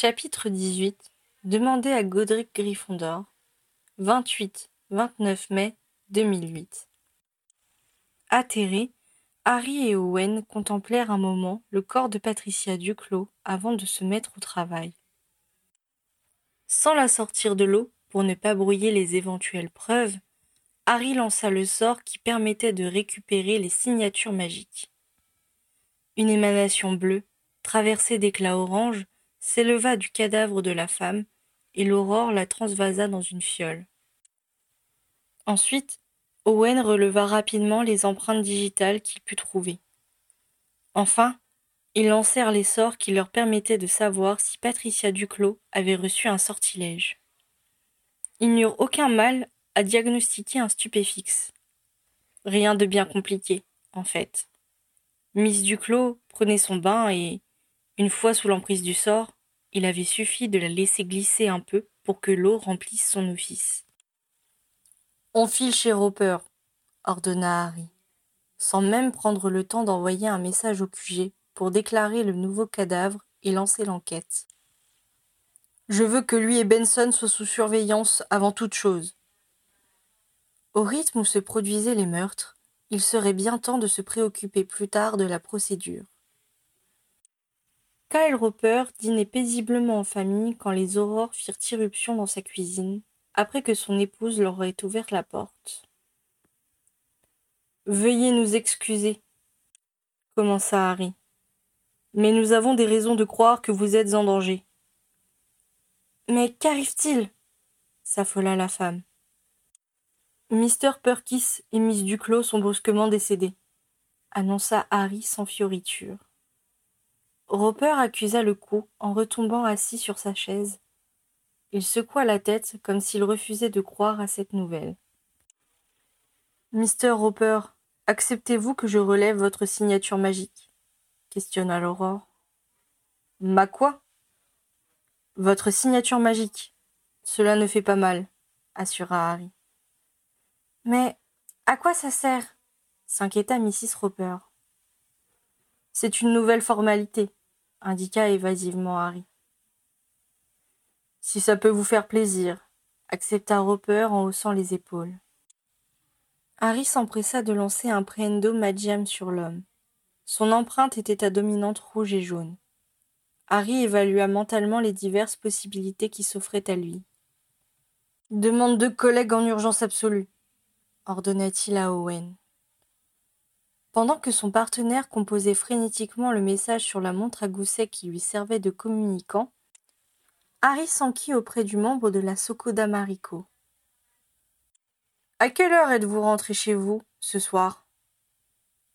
Chapitre 18 Demandez à Godric Gryffondor 28-29 mai 2008 Atterrés, Harry et Owen contemplèrent un moment le corps de Patricia Duclos avant de se mettre au travail. Sans la sortir de l'eau, pour ne pas brouiller les éventuelles preuves, Harry lança le sort qui permettait de récupérer les signatures magiques. Une émanation bleue, traversée d'éclats orange, s'éleva du cadavre de la femme, et l'aurore la transvasa dans une fiole. Ensuite, Owen releva rapidement les empreintes digitales qu'il put trouver. Enfin, ils lancèrent les sorts qui leur permettaient de savoir si Patricia Duclos avait reçu un sortilège. Ils n'eurent aucun mal à diagnostiquer un stupéfixe. Rien de bien compliqué, en fait. Miss Duclos prenait son bain et, une fois sous l'emprise du sort, il avait suffi de la laisser glisser un peu pour que l'eau remplisse son office. On file chez Roper, ordonna Harry, sans même prendre le temps d'envoyer un message au QG pour déclarer le nouveau cadavre et lancer l'enquête. Je veux que lui et Benson soient sous surveillance avant toute chose. Au rythme où se produisaient les meurtres, il serait bien temps de se préoccuper plus tard de la procédure. Kyle Roper dînait paisiblement en famille quand les aurores firent irruption dans sa cuisine, après que son épouse leur ait ouvert la porte. Veuillez nous excuser, commença Harry. Mais nous avons des raisons de croire que vous êtes en danger. Mais qu'arrive-t-il? s'affola la femme. Mr. Perkis et Miss Duclos sont brusquement décédés, annonça Harry sans fioriture. Roper accusa le coup en retombant assis sur sa chaise. Il secoua la tête comme s'il refusait de croire à cette nouvelle. Mister Roper, acceptez-vous que je relève votre signature magique? questionna l'aurore. Ma quoi? Votre signature magique. Cela ne fait pas mal, assura Harry. Mais à quoi ça sert? s'inquiéta Mrs. Roper. C'est une nouvelle formalité, indiqua évasivement Harry. Si ça peut vous faire plaisir, accepta Roper en haussant les épaules. Harry s'empressa de lancer un prendo magiam sur l'homme. Son empreinte était à dominante rouge et jaune. Harry évalua mentalement les diverses possibilités qui s'offraient à lui. Demande deux collègues en urgence absolue, ordonna-t-il à Owen. Pendant que son partenaire composait frénétiquement le message sur la montre à gousset qui lui servait de communicant, Harry s'enquit auprès du membre de la Sokoda Mariko. À quelle heure êtes-vous rentré chez vous ce soir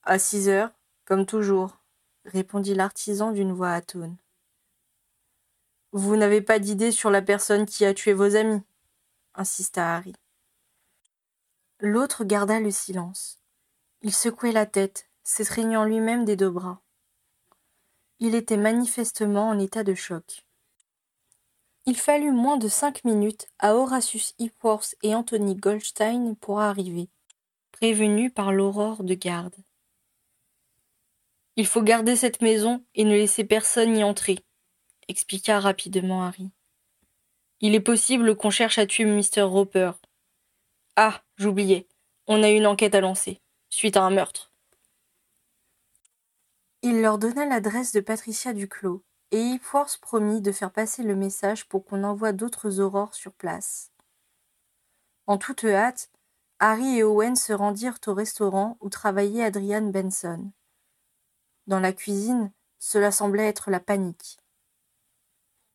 À six heures, comme toujours, répondit l'artisan d'une voix atone. Vous n'avez pas d'idée sur la personne qui a tué vos amis? insista Harry. L'autre garda le silence. Il secouait la tête, s'étreignant lui-même des deux bras. Il était manifestement en état de choc. Il fallut moins de cinq minutes à Horatius Hipworth et Anthony Goldstein pour arriver, prévenus par l'aurore de garde. Il faut garder cette maison et ne laisser personne y entrer, expliqua rapidement Harry. Il est possible qu'on cherche à tuer Mr. Roper, ah, j'oubliais. On a une enquête à lancer, suite à un meurtre. Il leur donna l'adresse de Patricia Duclos, et Hipworth promit de faire passer le message pour qu'on envoie d'autres aurores sur place. En toute hâte, Harry et Owen se rendirent au restaurant où travaillait Adrian Benson. Dans la cuisine, cela semblait être la panique.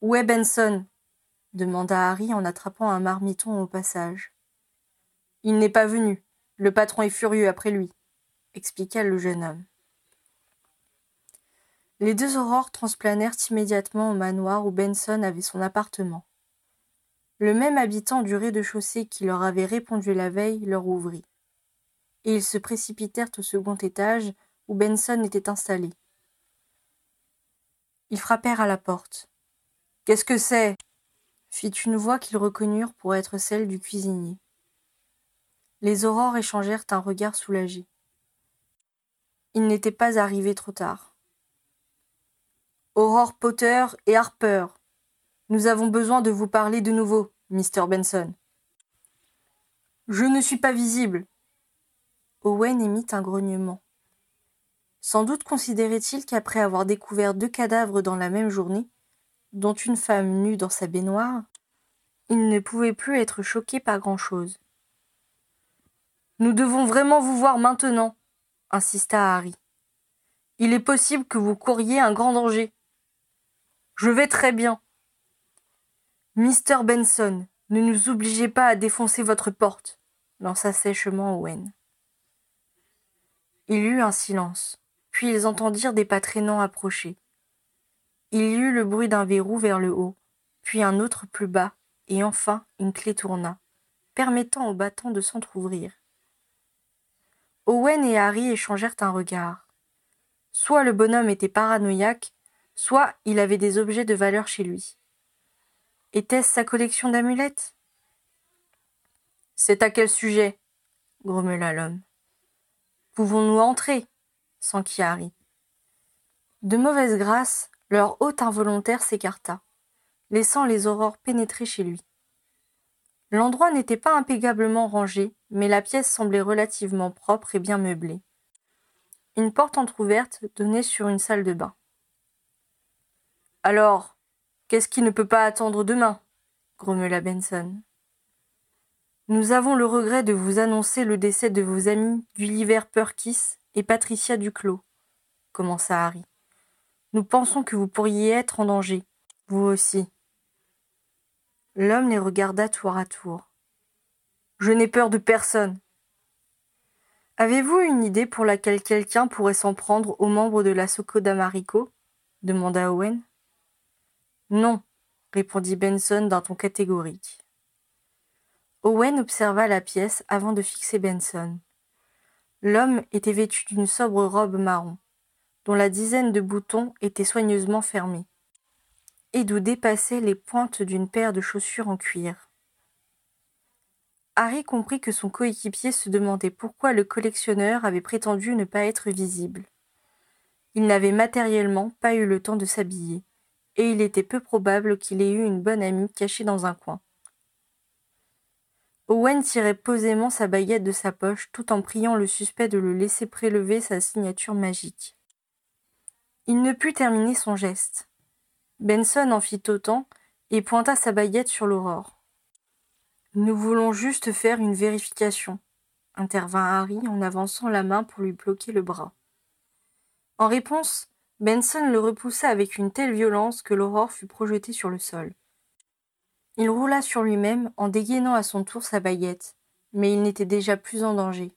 Où est Benson? demanda Harry en attrapant un marmiton au passage. Il n'est pas venu. Le patron est furieux après lui, expliqua le jeune homme. Les deux aurores transplanèrent immédiatement au manoir où Benson avait son appartement. Le même habitant du rez-de-chaussée qui leur avait répondu la veille leur ouvrit. Et ils se précipitèrent au second étage où Benson était installé. Ils frappèrent à la porte. Qu'est-ce que c'est? fit une voix qu'ils reconnurent pour être celle du cuisinier. Les aurores échangèrent un regard soulagé. Ils n'étaient pas arrivés trop tard. Aurore Potter et Harper, Nous avons besoin de vous parler de nouveau, Mr. Benson. Je ne suis pas visible. Owen émit un grognement. Sans doute considérait-il qu'après avoir découvert deux cadavres dans la même journée, dont une femme nue dans sa baignoire, il ne pouvait plus être choqué par grand-chose. Nous devons vraiment vous voir maintenant, insista Harry. Il est possible que vous couriez un grand danger. Je vais très bien. Mister Benson, ne nous obligez pas à défoncer votre porte, lança sèchement Owen. Il y eut un silence, puis ils entendirent des pas traînants approcher. Il y eut le bruit d'un verrou vers le haut, puis un autre plus bas, et enfin une clé tourna, permettant au bâton de s'entr'ouvrir. Owen et Harry échangèrent un regard. Soit le bonhomme était paranoïaque, soit il avait des objets de valeur chez lui. Était-ce sa collection d'amulettes? C'est à quel sujet? grommela l'homme. Pouvons-nous entrer? s'enquit Harry. De mauvaise grâce, leur hôte involontaire s'écarta, laissant les aurores pénétrer chez lui. L'endroit n'était pas impeccablement rangé, mais la pièce semblait relativement propre et bien meublée. Une porte entr'ouverte donnait sur une salle de bain. Alors, qu'est-ce qui ne peut pas attendre demain? grommela Benson. Nous avons le regret de vous annoncer le décès de vos amis Gulliver Perkis et Patricia Duclos, commença Harry. Nous pensons que vous pourriez être en danger, vous aussi. L'homme les regarda tour à tour. Je n'ai peur de personne. Avez-vous une idée pour laquelle quelqu'un pourrait s'en prendre aux membres de la Soco d'Amarico demanda Owen. Non, répondit Benson d'un ton catégorique. Owen observa la pièce avant de fixer Benson. L'homme était vêtu d'une sobre robe marron, dont la dizaine de boutons était soigneusement fermés, et d'où dépassaient les pointes d'une paire de chaussures en cuir. Harry comprit que son coéquipier se demandait pourquoi le collectionneur avait prétendu ne pas être visible. Il n'avait matériellement pas eu le temps de s'habiller et il était peu probable qu'il ait eu une bonne amie cachée dans un coin. Owen tirait posément sa baguette de sa poche tout en priant le suspect de le laisser prélever sa signature magique. Il ne put terminer son geste. Benson en fit autant et pointa sa baguette sur l'aurore. Nous voulons juste faire une vérification, intervint Harry en avançant la main pour lui bloquer le bras. En réponse, Benson le repoussa avec une telle violence que l'aurore fut projetée sur le sol. Il roula sur lui-même en dégainant à son tour sa baguette, mais il n'était déjà plus en danger.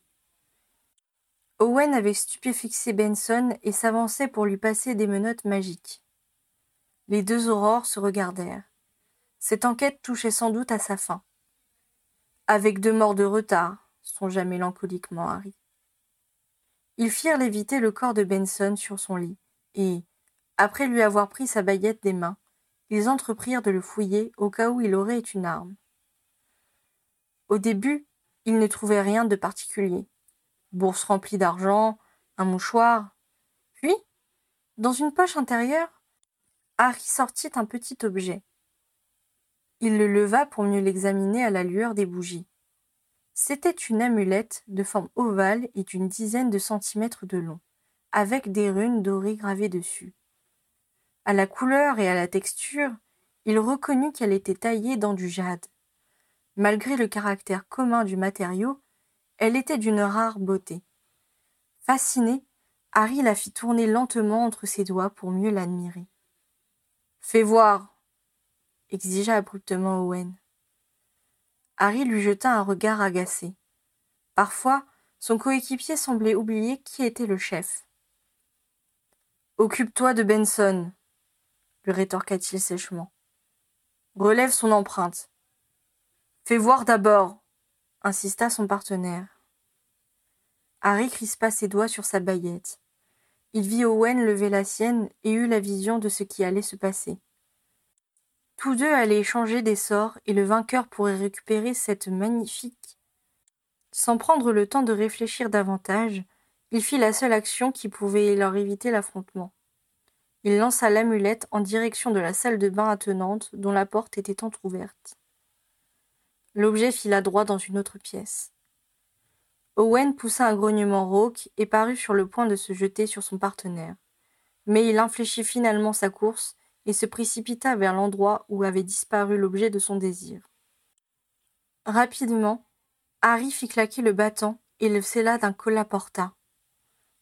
Owen avait stupéfixé Benson et s'avançait pour lui passer des menottes magiques. Les deux aurores se regardèrent. Cette enquête touchait sans doute à sa fin. Avec deux morts de retard, songea mélancoliquement Harry. Ils firent léviter le corps de Benson sur son lit et, après lui avoir pris sa baguette des mains, ils entreprirent de le fouiller au cas où il aurait une arme. Au début, ils ne trouvaient rien de particulier. Bourse remplie d'argent, un mouchoir. Puis, dans une poche intérieure, Harry sortit un petit objet. Il le leva pour mieux l'examiner à la lueur des bougies. C'était une amulette de forme ovale et d'une dizaine de centimètres de long avec des runes dorées gravées dessus. À la couleur et à la texture, il reconnut qu'elle était taillée dans du jade. Malgré le caractère commun du matériau, elle était d'une rare beauté. Fasciné, Harry la fit tourner lentement entre ses doigts pour mieux l'admirer. Fais voir, exigea abruptement Owen. Harry lui jeta un regard agacé. Parfois, son coéquipier semblait oublier qui était le chef. Occupe-toi de Benson, lui rétorqua-t-il sèchement. Relève son empreinte. Fais voir d'abord, insista son partenaire. Harry crispa ses doigts sur sa baguette. Il vit Owen lever la sienne et eut la vision de ce qui allait se passer. Tous deux allaient échanger des sorts et le vainqueur pourrait récupérer cette magnifique. Sans prendre le temps de réfléchir davantage, il fit la seule action qui pouvait leur éviter l'affrontement. il lança l'amulette en direction de la salle de bain attenante dont la porte était entr'ouverte. L'objet fila droit dans une autre pièce. Owen poussa un grognement rauque et parut sur le point de se jeter sur son partenaire. Mais il infléchit finalement sa course et se précipita vers l'endroit où avait disparu l'objet de son désir. Rapidement, Harry fit claquer le battant et le scella d'un collaporta.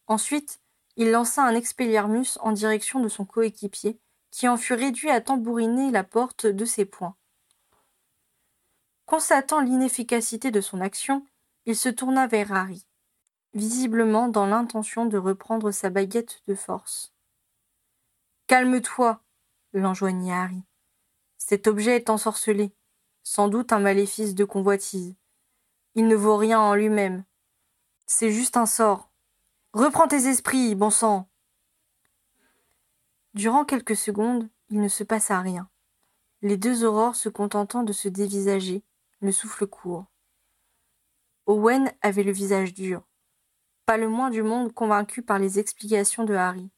Ensuite, il lança un expelliarmus en direction de son coéquipier, qui en fut réduit à tambouriner la porte de ses poings. Constatant l'inefficacité de son action, il se tourna vers Harry, visiblement dans l'intention de reprendre sa baguette de force. Calme-toi, l'enjoignit Harry. Cet objet est ensorcelé, sans doute un maléfice de convoitise. Il ne vaut rien en lui-même. C'est juste un sort. Reprends tes esprits, bon sang. Durant quelques secondes, il ne se passa rien, les deux aurores se contentant de se dévisager, le souffle court. Owen avait le visage dur, pas le moins du monde convaincu par les explications de Harry.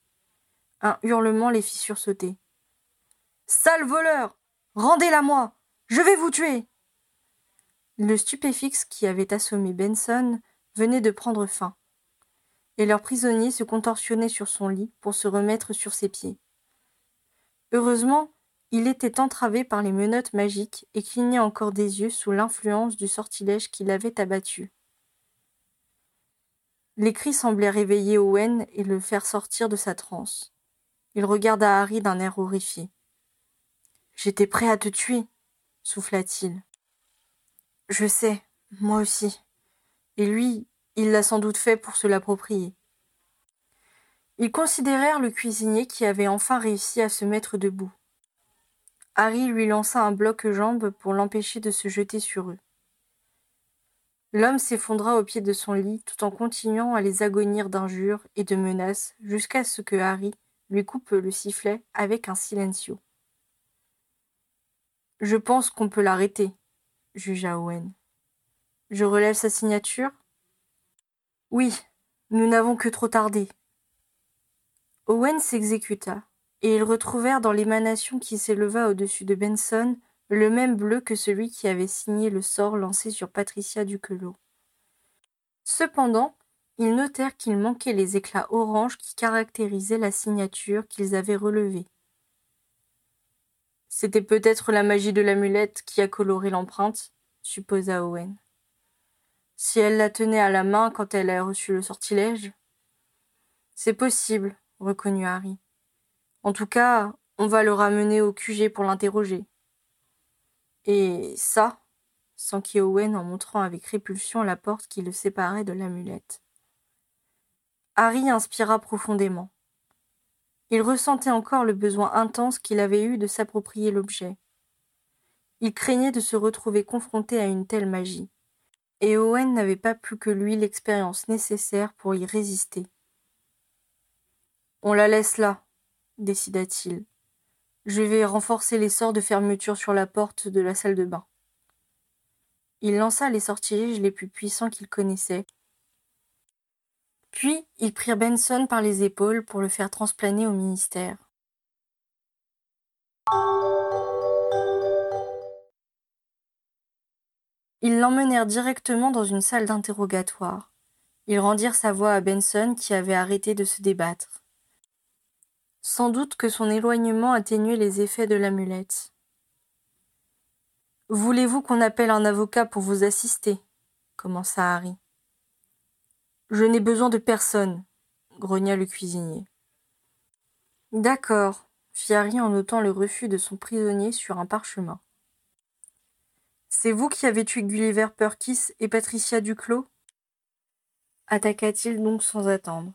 Un hurlement les fit sursauter. Sale voleur Rendez-la-moi Je vais vous tuer Le stupéfixe qui avait assommé Benson venait de prendre fin, et leur prisonnier se contorsionnait sur son lit pour se remettre sur ses pieds. Heureusement, il était entravé par les menottes magiques et clignait encore des yeux sous l'influence du sortilège qui l'avait abattu. Les cris semblaient réveiller Owen et le faire sortir de sa transe. Il regarda Harry d'un air horrifié. J'étais prêt à te tuer, souffla-t-il. Je sais, moi aussi. Et lui, il l'a sans doute fait pour se l'approprier. Ils considérèrent le cuisinier qui avait enfin réussi à se mettre debout. Harry lui lança un bloc-jambe pour l'empêcher de se jeter sur eux. L'homme s'effondra au pied de son lit tout en continuant à les agonir d'injures et de menaces jusqu'à ce que Harry lui coupe le sifflet avec un silencio. Je pense qu'on peut l'arrêter, jugea Owen. Je relève sa signature Oui, nous n'avons que trop tardé. Owen s'exécuta, et ils retrouvèrent dans l'émanation qui s'éleva au-dessus de Benson le même bleu que celui qui avait signé le sort lancé sur Patricia Duquelot. Cependant, ils notèrent qu'il manquait les éclats orange qui caractérisaient la signature qu'ils avaient relevée. C'était peut-être la magie de l'amulette qui a coloré l'empreinte, supposa Owen. Si elle la tenait à la main quand elle a reçu le sortilège? C'est possible, reconnut Harry. En tout cas, on va le ramener au QG pour l'interroger. Et ça? s'enquit Owen en montrant avec répulsion la porte qui le séparait de l'amulette. Harry inspira profondément. Il ressentait encore le besoin intense qu'il avait eu de s'approprier l'objet. Il craignait de se retrouver confronté à une telle magie, et Owen n'avait pas plus que lui l'expérience nécessaire pour y résister. On la laisse là, décida-t-il. Je vais renforcer les sorts de fermeture sur la porte de la salle de bain. Il lança les sortilèges les plus puissants qu'il connaissait, puis ils prirent Benson par les épaules pour le faire transplaner au ministère. Ils l'emmenèrent directement dans une salle d'interrogatoire. Ils rendirent sa voix à Benson qui avait arrêté de se débattre. Sans doute que son éloignement atténuait les effets de l'amulette. Voulez-vous qu'on appelle un avocat pour vous assister? commença Harry. Je n'ai besoin de personne, grogna le cuisinier. D'accord, fit Harry en notant le refus de son prisonnier sur un parchemin. C'est vous qui avez tué Gulliver Perkis et Patricia Duclos? Attaqua-t-il donc sans attendre.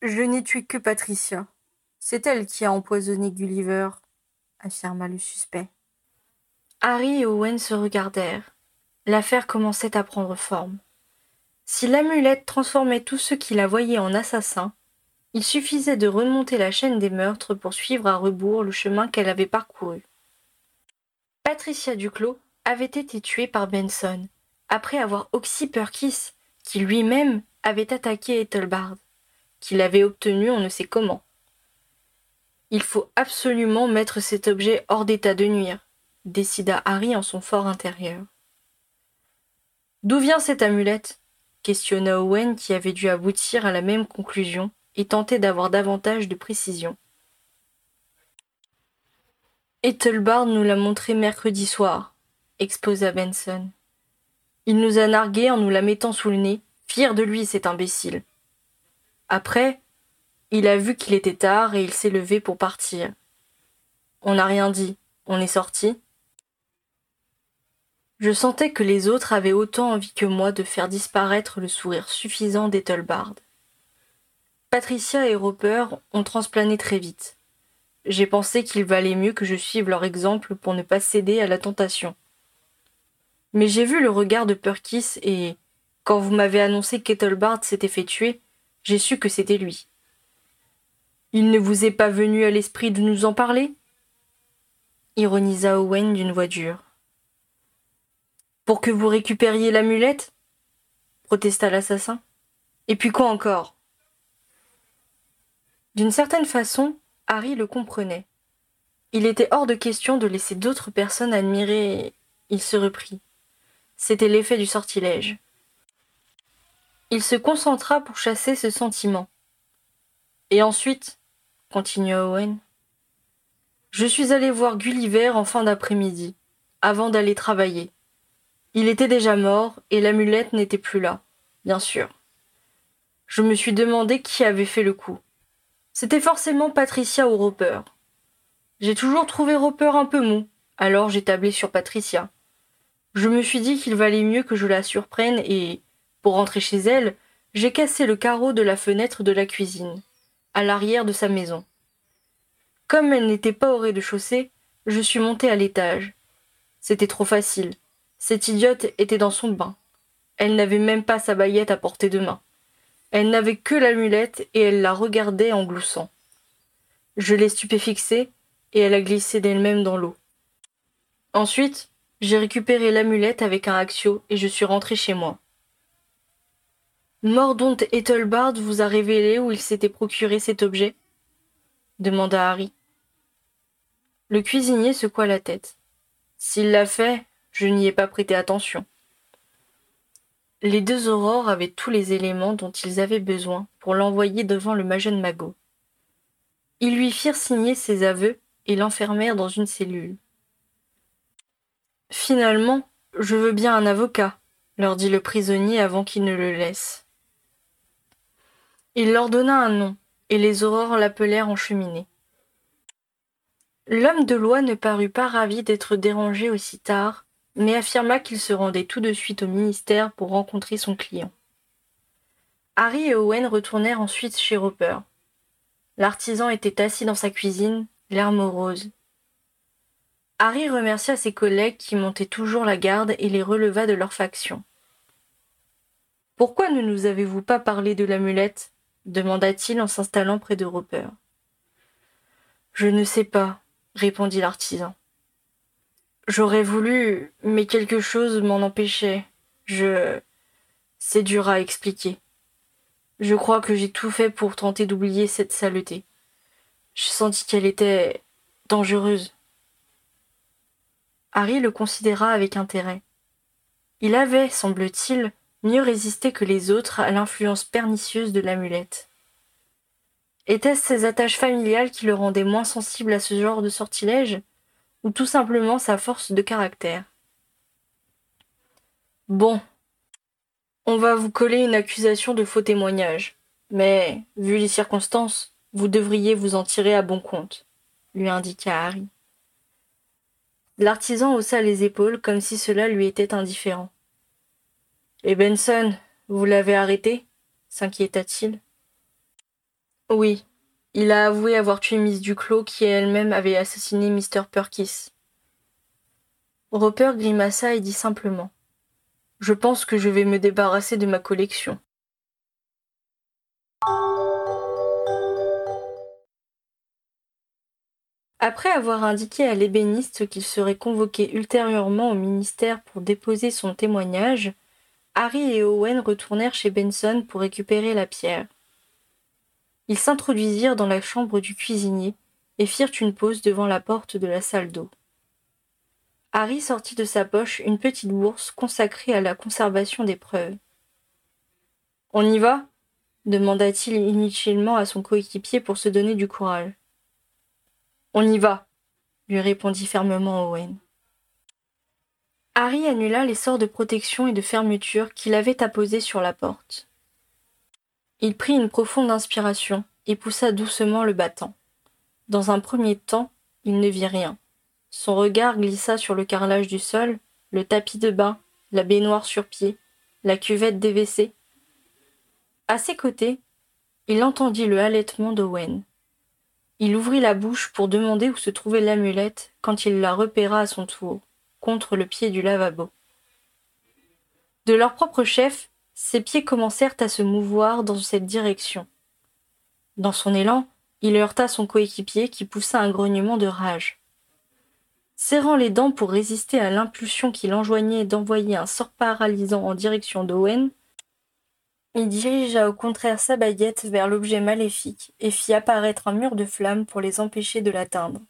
Je n'ai tué que Patricia. C'est elle qui a empoisonné Gulliver, affirma le suspect. Harry et Owen se regardèrent. L'affaire commençait à prendre forme. Si l'amulette transformait tous ceux qui la voyaient en assassins, il suffisait de remonter la chaîne des meurtres pour suivre à rebours le chemin qu'elle avait parcouru. Patricia Duclos avait été tuée par Benson, après avoir oxy Perkis, qui lui-même avait attaqué Ethelbard, qu'il avait obtenu on ne sait comment. Il faut absolument mettre cet objet hors d'état de nuire, décida Harry en son fort intérieur. D'où vient cette amulette? Questionna Owen qui avait dû aboutir à la même conclusion et tenter d'avoir davantage de précision. Ethelbard nous l'a montré mercredi soir, exposa Benson. Il nous a nargués en nous la mettant sous le nez, fier de lui cet imbécile. Après, il a vu qu'il était tard et il s'est levé pour partir. On n'a rien dit, on est sorti, je sentais que les autres avaient autant envie que moi de faire disparaître le sourire suffisant d'Ethelbard. Patricia et Roper ont transplané très vite. J'ai pensé qu'il valait mieux que je suive leur exemple pour ne pas céder à la tentation. Mais j'ai vu le regard de Perkis et, quand vous m'avez annoncé qu'Ethelbard s'était fait tuer, j'ai su que c'était lui. Il ne vous est pas venu à l'esprit de nous en parler? Ironisa Owen d'une voix dure. Pour que vous récupériez l'amulette? protesta l'assassin. Et puis quoi encore? D'une certaine façon, Harry le comprenait. Il était hors de question de laisser d'autres personnes admirer. Il se reprit. C'était l'effet du sortilège. Il se concentra pour chasser ce sentiment. Et ensuite, continua Owen, je suis allé voir Gulliver en fin d'après-midi, avant d'aller travailler. Il était déjà mort, et l'amulette n'était plus là, bien sûr. Je me suis demandé qui avait fait le coup. C'était forcément Patricia ou Roper. J'ai toujours trouvé Roper un peu mou, alors j'ai tablé sur Patricia. Je me suis dit qu'il valait mieux que je la surprenne et, pour rentrer chez elle, j'ai cassé le carreau de la fenêtre de la cuisine, à l'arrière de sa maison. Comme elle n'était pas au rez-de-chaussée, je suis monté à l'étage. C'était trop facile. Cette idiote était dans son bain. Elle n'avait même pas sa baguette à portée de main. Elle n'avait que l'amulette et elle la regardait en gloussant. Je l'ai stupéfixée et elle a glissé d'elle-même dans l'eau. Ensuite, j'ai récupéré l'amulette avec un axio et je suis rentré chez moi. Mordaunt Ethelbard vous a révélé où il s'était procuré cet objet? demanda Harry. Le cuisinier secoua la tête. S'il l'a fait, je n'y ai pas prêté attention. Les deux aurores avaient tous les éléments dont ils avaient besoin pour l'envoyer devant le Magen Mago. Ils lui firent signer ses aveux et l'enfermèrent dans une cellule. Finalement, je veux bien un avocat, leur dit le prisonnier avant qu'il ne le laisse. Il leur donna un nom, et les aurores l'appelèrent en cheminée. L'homme de loi ne parut pas ravi d'être dérangé aussi tard, mais affirma qu'il se rendait tout de suite au ministère pour rencontrer son client. Harry et Owen retournèrent ensuite chez Roper. L'artisan était assis dans sa cuisine, l'air morose. Harry remercia ses collègues qui montaient toujours la garde et les releva de leur faction. Pourquoi ne nous avez-vous pas parlé de l'amulette demanda-t-il en s'installant près de Roper. Je ne sais pas, répondit l'artisan. J'aurais voulu, mais quelque chose m'en empêchait. Je. C'est dur à expliquer. Je crois que j'ai tout fait pour tenter d'oublier cette saleté. Je sentis qu'elle était dangereuse. Harry le considéra avec intérêt. Il avait, semble-t-il, mieux résisté que les autres à l'influence pernicieuse de l'amulette. Étaient-ce ses attaches familiales qui le rendaient moins sensible à ce genre de sortilège? Ou tout simplement sa force de caractère. Bon. On va vous coller une accusation de faux témoignage. Mais, vu les circonstances, vous devriez vous en tirer à bon compte, lui indiqua Harry. L'artisan haussa les épaules comme si cela lui était indifférent. Et Benson, vous l'avez arrêté? s'inquiéta-t-il. Oui, il a avoué avoir tué Miss Duclos qui elle-même avait assassiné Mr. Perkis. Roper grimaça et dit simplement Je pense que je vais me débarrasser de ma collection. Après avoir indiqué à l'ébéniste qu'il serait convoqué ultérieurement au ministère pour déposer son témoignage, Harry et Owen retournèrent chez Benson pour récupérer la pierre. Ils s'introduisirent dans la chambre du cuisinier, et firent une pause devant la porte de la salle d'eau. Harry sortit de sa poche une petite bourse consacrée à la conservation des preuves. On y va? demanda-t-il inutilement à son coéquipier pour se donner du courage. On y va, lui répondit fermement Owen. Harry annula les sorts de protection et de fermeture qu'il avait apposés sur la porte. Il prit une profonde inspiration et poussa doucement le battant. Dans un premier temps, il ne vit rien. Son regard glissa sur le carrelage du sol, le tapis de bain, la baignoire sur pied, la cuvette des WC. À ses côtés, il entendit le halètement d'Owen. Il ouvrit la bouche pour demander où se trouvait l'amulette quand il la repéra à son tour, contre le pied du lavabo. De leur propre chef, ses pieds commencèrent à se mouvoir dans cette direction. Dans son élan, il heurta son coéquipier qui poussa un grognement de rage. Serrant les dents pour résister à l'impulsion qui l'enjoignait d'envoyer un sort paralysant en direction d'Owen, il dirigea au contraire sa baguette vers l'objet maléfique et fit apparaître un mur de flammes pour les empêcher de l'atteindre.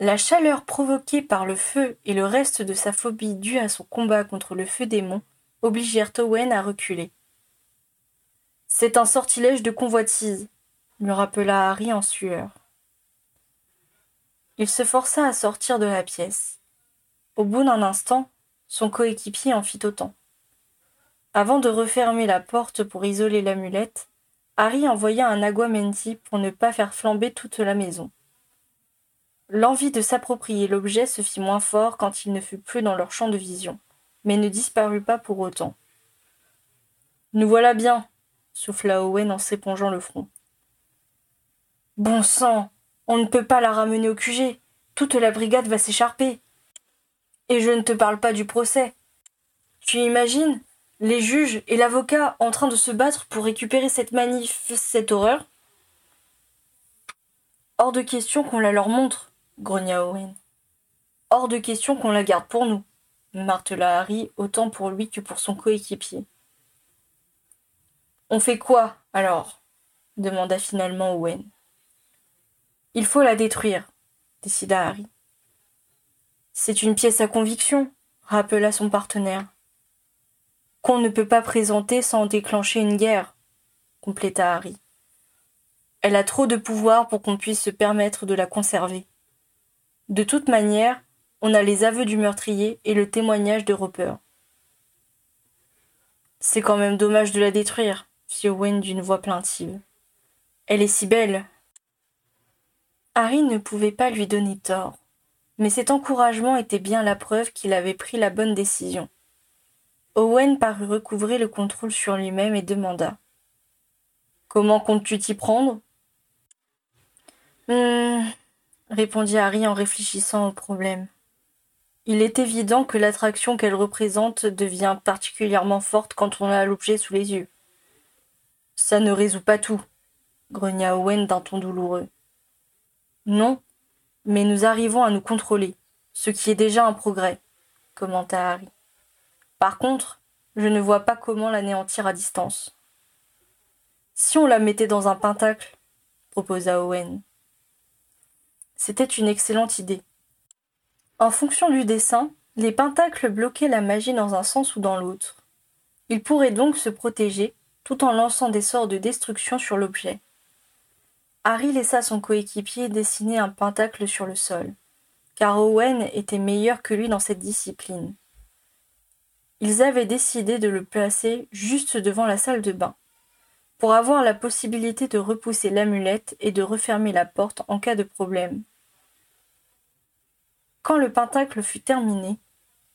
La chaleur provoquée par le feu et le reste de sa phobie due à son combat contre le feu démon obligèrent Owen à reculer. C'est un sortilège de convoitise, lui rappela Harry en sueur. Il se força à sortir de la pièce. Au bout d'un instant, son coéquipier en fit autant. Avant de refermer la porte pour isoler l'amulette, Harry envoya un aguamenti pour ne pas faire flamber toute la maison. L'envie de s'approprier l'objet se fit moins fort quand il ne fut plus dans leur champ de vision, mais ne disparut pas pour autant. Nous voilà bien, souffla Owen en s'épongeant le front. Bon sang, on ne peut pas la ramener au QG. Toute la brigade va s'écharper. Et je ne te parle pas du procès. Tu imagines les juges et l'avocat en train de se battre pour récupérer cette manif, cette horreur? Hors de question qu'on la leur montre, grogna Owen. Hors de question qu'on la garde pour nous, martela Harry autant pour lui que pour son coéquipier. On fait quoi, alors? demanda finalement Owen. Il faut la détruire, décida Harry. C'est une pièce à conviction, rappela son partenaire. Qu'on ne peut pas présenter sans déclencher une guerre, compléta Harry. Elle a trop de pouvoir pour qu'on puisse se permettre de la conserver. De toute manière, on a les aveux du meurtrier et le témoignage de Roper. C'est quand même dommage de la détruire, fit Owen d'une voix plaintive. Elle est si belle. Harry ne pouvait pas lui donner tort, mais cet encouragement était bien la preuve qu'il avait pris la bonne décision. Owen parut recouvrer le contrôle sur lui-même et demanda. Comment comptes-tu t'y prendre? Hum, répondit Harry en réfléchissant au problème. Il est évident que l'attraction qu'elle représente devient particulièrement forte quand on a l'objet sous les yeux. Ça ne résout pas tout, grogna Owen d'un ton douloureux. Non, mais nous arrivons à nous contrôler, ce qui est déjà un progrès, commenta Harry. Par contre, je ne vois pas comment l'anéantir à distance. Si on la mettait dans un pentacle, proposa Owen. C'était une excellente idée. En fonction du dessin, les pentacles bloquaient la magie dans un sens ou dans l'autre. Ils pourraient donc se protéger tout en lançant des sorts de destruction sur l'objet. Harry laissa son coéquipier dessiner un pentacle sur le sol, car Owen était meilleur que lui dans cette discipline. Ils avaient décidé de le placer juste devant la salle de bain, pour avoir la possibilité de repousser l'amulette et de refermer la porte en cas de problème. Quand le pentacle fut terminé,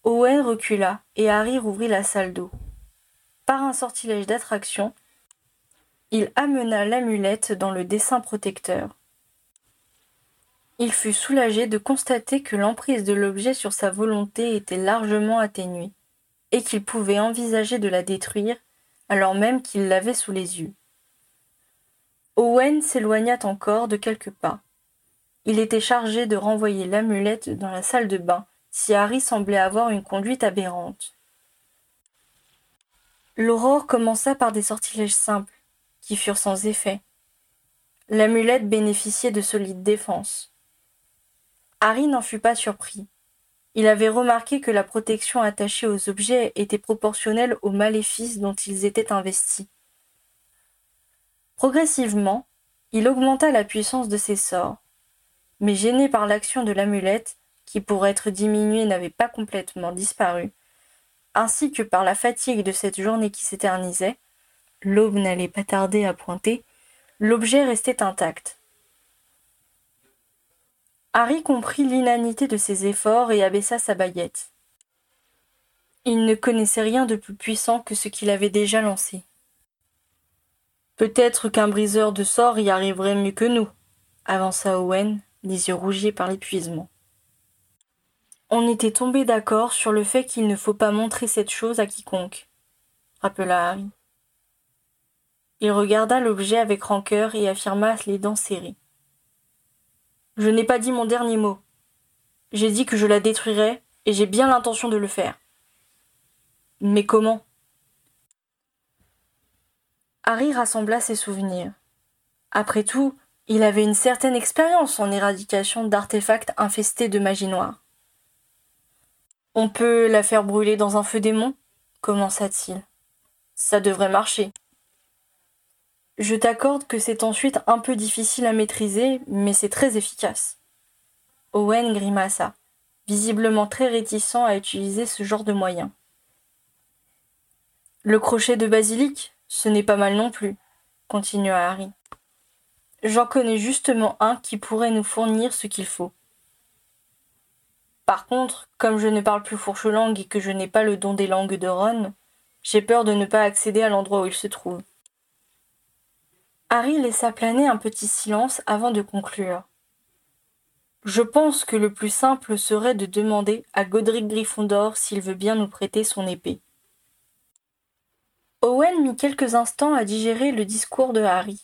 Owen recula et Harry rouvrit la salle d'eau. Par un sortilège d'attraction, il amena l'amulette dans le dessin protecteur. Il fut soulagé de constater que l'emprise de l'objet sur sa volonté était largement atténuée, et qu'il pouvait envisager de la détruire alors même qu'il l'avait sous les yeux. Owen s'éloigna encore de quelques pas. Il était chargé de renvoyer l'amulette dans la salle de bain si Harry semblait avoir une conduite aberrante. L'aurore commença par des sortilèges simples, qui furent sans effet. L'amulette bénéficiait de solides défenses. Harry n'en fut pas surpris. Il avait remarqué que la protection attachée aux objets était proportionnelle aux maléfices dont ils étaient investis. Progressivement, il augmenta la puissance de ses sorts, mais gêné par l'action de l'amulette, qui pour être diminuée n'avait pas complètement disparu, ainsi que par la fatigue de cette journée qui s'éternisait, l'aube n'allait pas tarder à pointer, l'objet restait intact. Harry comprit l'inanité de ses efforts et abaissa sa baguette. Il ne connaissait rien de plus puissant que ce qu'il avait déjà lancé. Peut-être qu'un briseur de sorts y arriverait mieux que nous, avança Owen, les yeux rougis par l'épuisement. On était tombé d'accord sur le fait qu'il ne faut pas montrer cette chose à quiconque, rappela Harry. Il regarda l'objet avec rancœur et affirma les dents serrées. Je n'ai pas dit mon dernier mot. J'ai dit que je la détruirais, et j'ai bien l'intention de le faire. Mais comment? Harry rassembla ses souvenirs. Après tout, il avait une certaine expérience en éradication d'artefacts infestés de magie noire. On peut la faire brûler dans un feu démon? commença-t-il. Ça devrait marcher. Je t'accorde que c'est ensuite un peu difficile à maîtriser, mais c'est très efficace. Owen grimaça, visiblement très réticent à utiliser ce genre de moyen. Le crochet de basilic, ce n'est pas mal non plus, continua Harry. J'en connais justement un qui pourrait nous fournir ce qu'il faut. Par contre, comme je ne parle plus fourche-langue et que je n'ai pas le don des langues de Ron, j'ai peur de ne pas accéder à l'endroit où il se trouve. Harry laissa planer un petit silence avant de conclure. Je pense que le plus simple serait de demander à Godric Gryffondor s'il veut bien nous prêter son épée. Owen mit quelques instants à digérer le discours de Harry.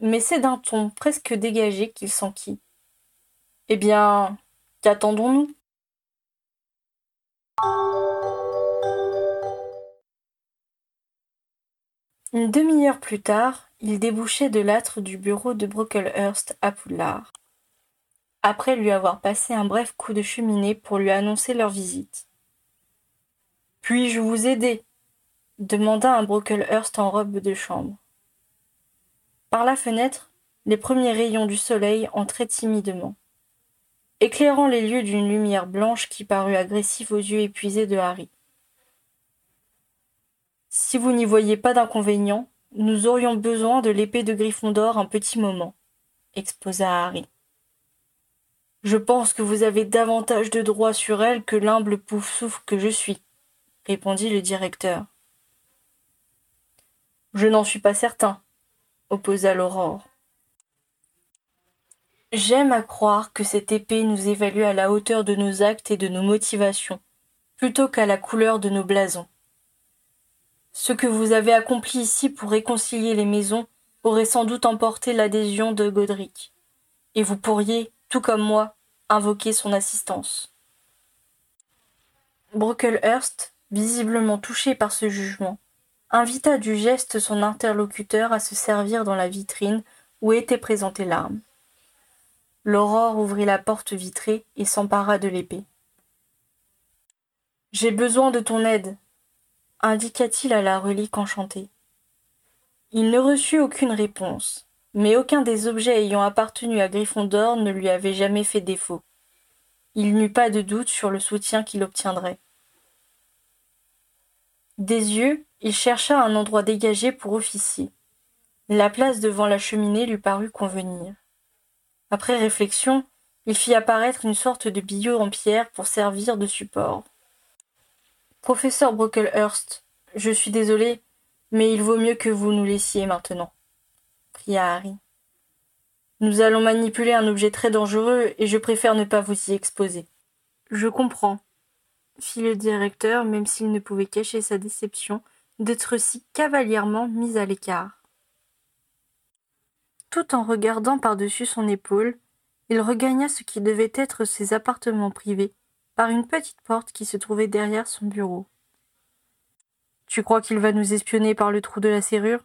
Mais c'est d'un ton presque dégagé qu'il s'enquit. Eh bien, qu'attendons-nous? Une demi-heure plus tard, il débouchait de l'âtre du bureau de Brocklehurst à Poudlard, après lui avoir passé un bref coup de cheminée pour lui annoncer leur visite. Puis-je vous aider? demanda un Brocklehurst en robe de chambre. Par la fenêtre, les premiers rayons du soleil entraient timidement, éclairant les lieux d'une lumière blanche qui parut agressive aux yeux épuisés de Harry. Si vous n'y voyez pas d'inconvénient, nous aurions besoin de l'épée de Gryffondor un petit moment, exposa Harry. Je pense que vous avez davantage de droits sur elle que l'humble pouf-souffle que je suis, répondit le directeur. Je n'en suis pas certain, opposa l'aurore. J'aime à croire que cette épée nous évalue à la hauteur de nos actes et de nos motivations, plutôt qu'à la couleur de nos blasons. Ce que vous avez accompli ici pour réconcilier les maisons aurait sans doute emporté l'adhésion de Godric. Et vous pourriez, tout comme moi, invoquer son assistance. Brocklehurst, visiblement touché par ce jugement, invita du geste son interlocuteur à se servir dans la vitrine où était présentée l'arme. L'aurore ouvrit la porte vitrée et s'empara de l'épée. J'ai besoin de ton aide, indiqua-t-il à la relique enchantée. Il ne reçut aucune réponse, mais aucun des objets ayant appartenu à Gryffondor ne lui avait jamais fait défaut. Il n'eut pas de doute sur le soutien qu'il obtiendrait. Des yeux, il chercha un endroit dégagé pour officier. La place devant la cheminée lui parut convenir. Après réflexion, il fit apparaître une sorte de billot en pierre pour servir de support. Professeur Brocklehurst, je suis désolé, mais il vaut mieux que vous nous laissiez maintenant, pria Harry. Nous allons manipuler un objet très dangereux et je préfère ne pas vous y exposer. Je comprends, fit le directeur, même s'il ne pouvait cacher sa déception d'être si cavalièrement mis à l'écart. Tout en regardant par-dessus son épaule, il regagna ce qui devait être ses appartements privés par une petite porte qui se trouvait derrière son bureau. Tu crois qu'il va nous espionner par le trou de la serrure?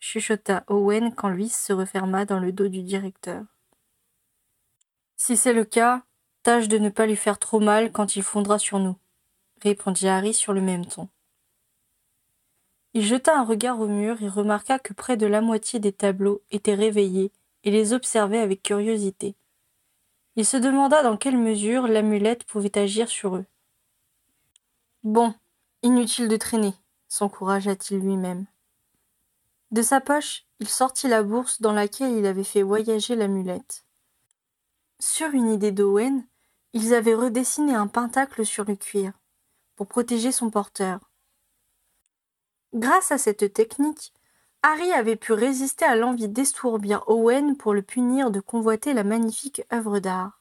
chuchota Owen quand Louis se referma dans le dos du directeur. Si c'est le cas, tâche de ne pas lui faire trop mal quand il fondra sur nous, répondit Harry sur le même ton. Il jeta un regard au mur et remarqua que près de la moitié des tableaux étaient réveillés et les observait avec curiosité. Il se demanda dans quelle mesure l'amulette pouvait agir sur eux. Bon, inutile de traîner, s'encouragea-t-il lui-même. De sa poche, il sortit la bourse dans laquelle il avait fait voyager l'amulette. Sur une idée d'Owen, ils avaient redessiné un pentacle sur le cuir, pour protéger son porteur. Grâce à cette technique, Harry avait pu résister à l'envie d'estourbir Owen pour le punir de convoiter la magnifique œuvre d'art.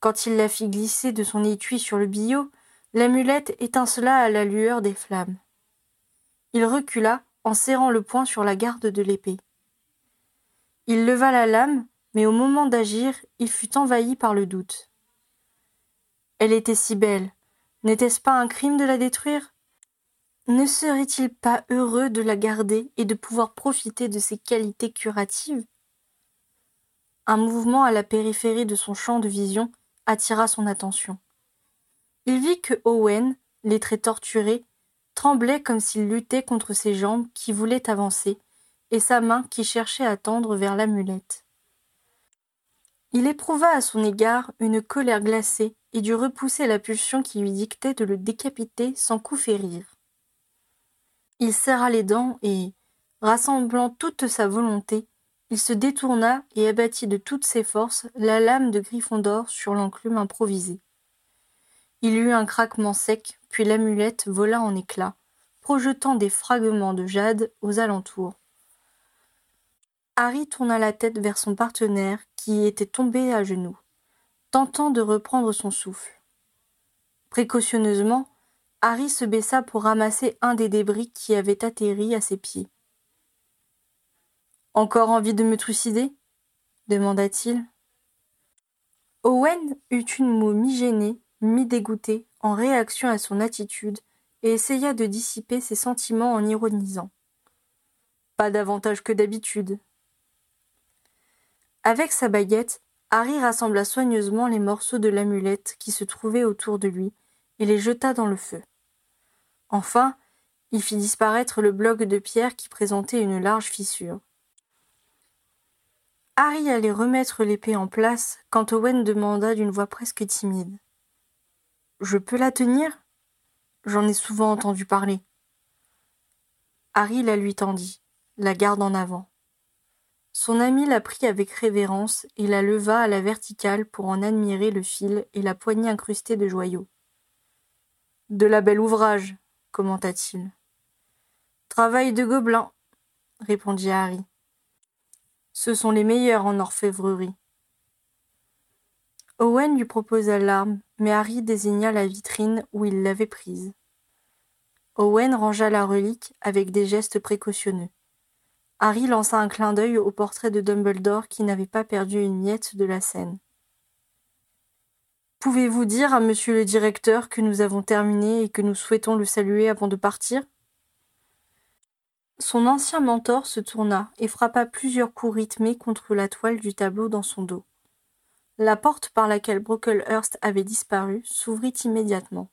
Quand il la fit glisser de son étui sur le billot, l'amulette étincela à la lueur des flammes. Il recula en serrant le poing sur la garde de l'épée. Il leva la lame, mais au moment d'agir, il fut envahi par le doute. Elle était si belle. N'était-ce pas un crime de la détruire? Ne serait-il pas heureux de la garder et de pouvoir profiter de ses qualités curatives? Un mouvement à la périphérie de son champ de vision attira son attention. Il vit que Owen, les traits torturés, tremblait comme s'il luttait contre ses jambes qui voulaient avancer et sa main qui cherchait à tendre vers l'amulette. Il éprouva à son égard une colère glacée et dut repousser la pulsion qui lui dictait de le décapiter sans coup férir. Il serra les dents et, rassemblant toute sa volonté, il se détourna et abattit de toutes ses forces la lame de Gryffondor sur l'enclume improvisée. Il eut un craquement sec, puis l'amulette vola en éclats, projetant des fragments de jade aux alentours. Harry tourna la tête vers son partenaire qui était tombé à genoux, tentant de reprendre son souffle. Précautionneusement, Harry se baissa pour ramasser un des débris qui avait atterri à ses pieds. Encore envie de me trucider? demanda-t-il. Owen eut une moue mi-gênée, mi-dégoûtée, en réaction à son attitude, et essaya de dissiper ses sentiments en ironisant. Pas davantage que d'habitude. Avec sa baguette, Harry rassembla soigneusement les morceaux de l'amulette qui se trouvaient autour de lui et les jeta dans le feu. Enfin, il fit disparaître le bloc de pierre qui présentait une large fissure. Harry allait remettre l'épée en place quand Owen demanda d'une voix presque timide. Je peux la tenir? J'en ai souvent entendu parler. Harry la lui tendit, la garde en avant. Son ami la prit avec révérence et la leva à la verticale pour en admirer le fil et la poignée incrustée de joyaux. De la belle ouvrage, commenta-t-il. Travail de gobelin, répondit Harry. Ce sont les meilleurs en orfèvrerie. Owen lui proposa l'arme, mais Harry désigna la vitrine où il l'avait prise. Owen rangea la relique avec des gestes précautionneux. Harry lança un clin d'œil au portrait de Dumbledore qui n'avait pas perdu une miette de la scène. Pouvez-vous dire à monsieur le directeur que nous avons terminé et que nous souhaitons le saluer avant de partir? Son ancien mentor se tourna et frappa plusieurs coups rythmés contre la toile du tableau dans son dos. La porte par laquelle Brocklehurst avait disparu s'ouvrit immédiatement.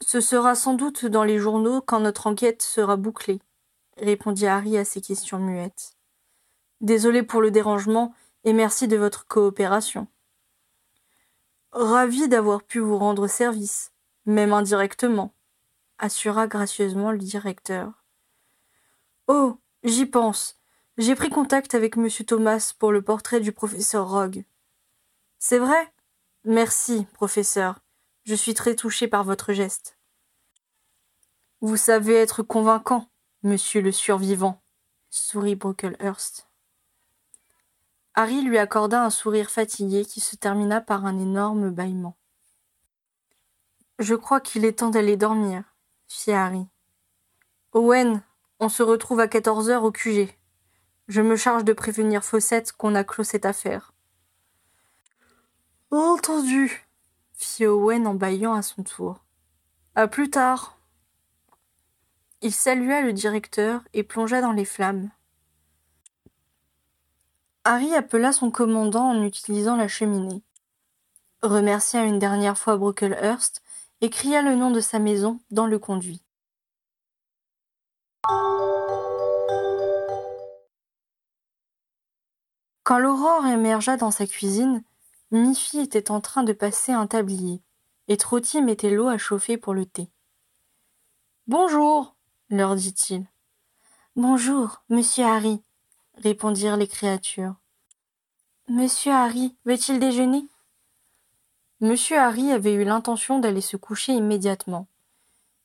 Ce sera sans doute dans les journaux quand notre enquête sera bouclée, répondit Harry à ces questions muettes. Désolé pour le dérangement et merci de votre coopération. Ravi d'avoir pu vous rendre service, même indirectement, assura gracieusement le directeur. Oh, j'y pense. J'ai pris contact avec M. Thomas pour le portrait du professeur Rogue. C'est vrai? Merci, professeur. Je suis très touché par votre geste. Vous savez être convaincant, monsieur le survivant, sourit Brocklehurst. Harry lui accorda un sourire fatigué qui se termina par un énorme bâillement. Je crois qu'il est temps d'aller dormir, fit Harry. Owen, on se retrouve à quatorze heures au QG. Je me charge de prévenir Fawcett qu'on a clos cette affaire. Entendu, fit Owen en bâillant à son tour. À plus tard. Il salua le directeur et plongea dans les flammes. Harry appela son commandant en utilisant la cheminée, remercia une dernière fois Brocklehurst et cria le nom de sa maison dans le conduit. Quand l'aurore émergea dans sa cuisine, Miffy était en train de passer un tablier, et Trotty mettait l'eau à chauffer pour le thé. Bonjour, leur dit-il. Bonjour, monsieur Harry, répondirent les créatures. Monsieur Harry veut-il déjeuner? Monsieur Harry avait eu l'intention d'aller se coucher immédiatement,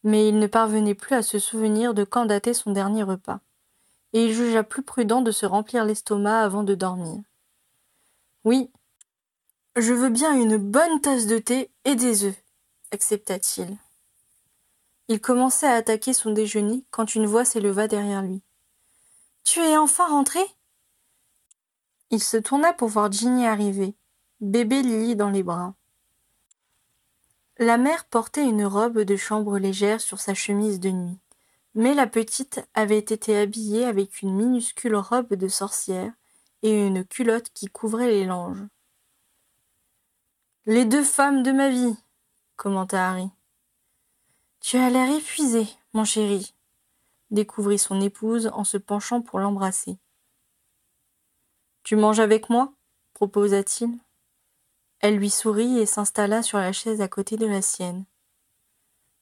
mais il ne parvenait plus à se souvenir de quand datait son dernier repas et il jugea plus prudent de se remplir l'estomac avant de dormir. Oui, je veux bien une bonne tasse de thé et des œufs, accepta-t-il. Il commençait à attaquer son déjeuner quand une voix s'éleva derrière lui. Tu es enfin rentré? Il se tourna pour voir Ginny arriver, bébé Lily dans les bras. La mère portait une robe de chambre légère sur sa chemise de nuit mais la petite avait été habillée avec une minuscule robe de sorcière et une culotte qui couvrait les langes. Les deux femmes de ma vie, commenta Harry. Tu as l'air épuisé, mon chéri, découvrit son épouse en se penchant pour l'embrasser. Tu manges avec moi proposa-t-il. Elle lui sourit et s'installa sur la chaise à côté de la sienne.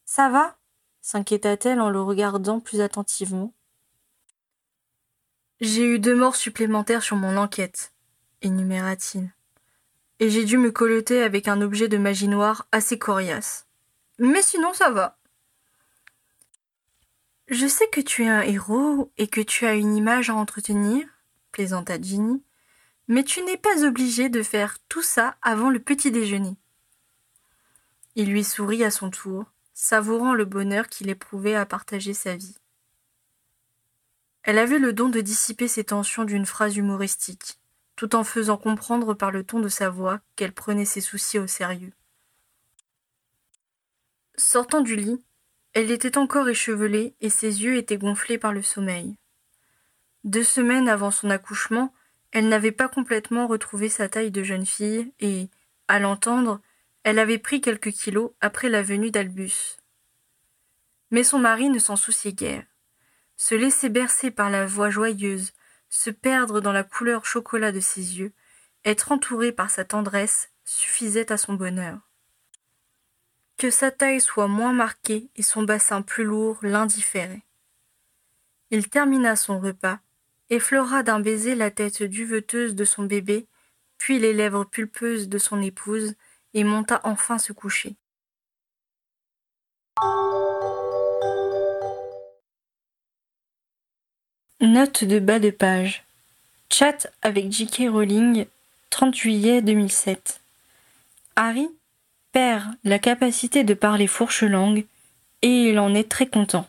Ça va? s'inquiéta-t-elle en le regardant plus attentivement. J'ai eu deux morts supplémentaires sur mon enquête, énuméra-t-il. Et j'ai dû me colleter avec un objet de magie noire assez coriace. Mais sinon ça va. Je sais que tu es un héros et que tu as une image à entretenir, plaisanta Ginny, mais tu n'es pas obligé de faire tout ça avant le petit déjeuner. Il lui sourit à son tour, savourant le bonheur qu'il éprouvait à partager sa vie. Elle avait le don de dissiper ses tensions d'une phrase humoristique, tout en faisant comprendre par le ton de sa voix qu'elle prenait ses soucis au sérieux. Sortant du lit, elle était encore échevelée et ses yeux étaient gonflés par le sommeil. Deux semaines avant son accouchement, elle n'avait pas complètement retrouvé sa taille de jeune fille et, à l'entendre, elle avait pris quelques kilos après la venue d'Albus. Mais son mari ne s'en souciait guère. Se laisser bercer par la voix joyeuse, se perdre dans la couleur chocolat de ses yeux, être entouré par sa tendresse suffisait à son bonheur. Que sa taille soit moins marquée et son bassin plus lourd l'indifférait. Il termina son repas, effleura d'un baiser la tête duveteuse de son bébé, puis les lèvres pulpeuses de son épouse, et monta enfin se coucher. Note de bas de page. Chat avec J.K. Rowling, 30 juillet 2007. Harry la capacité de parler fourche langue et il en est très content.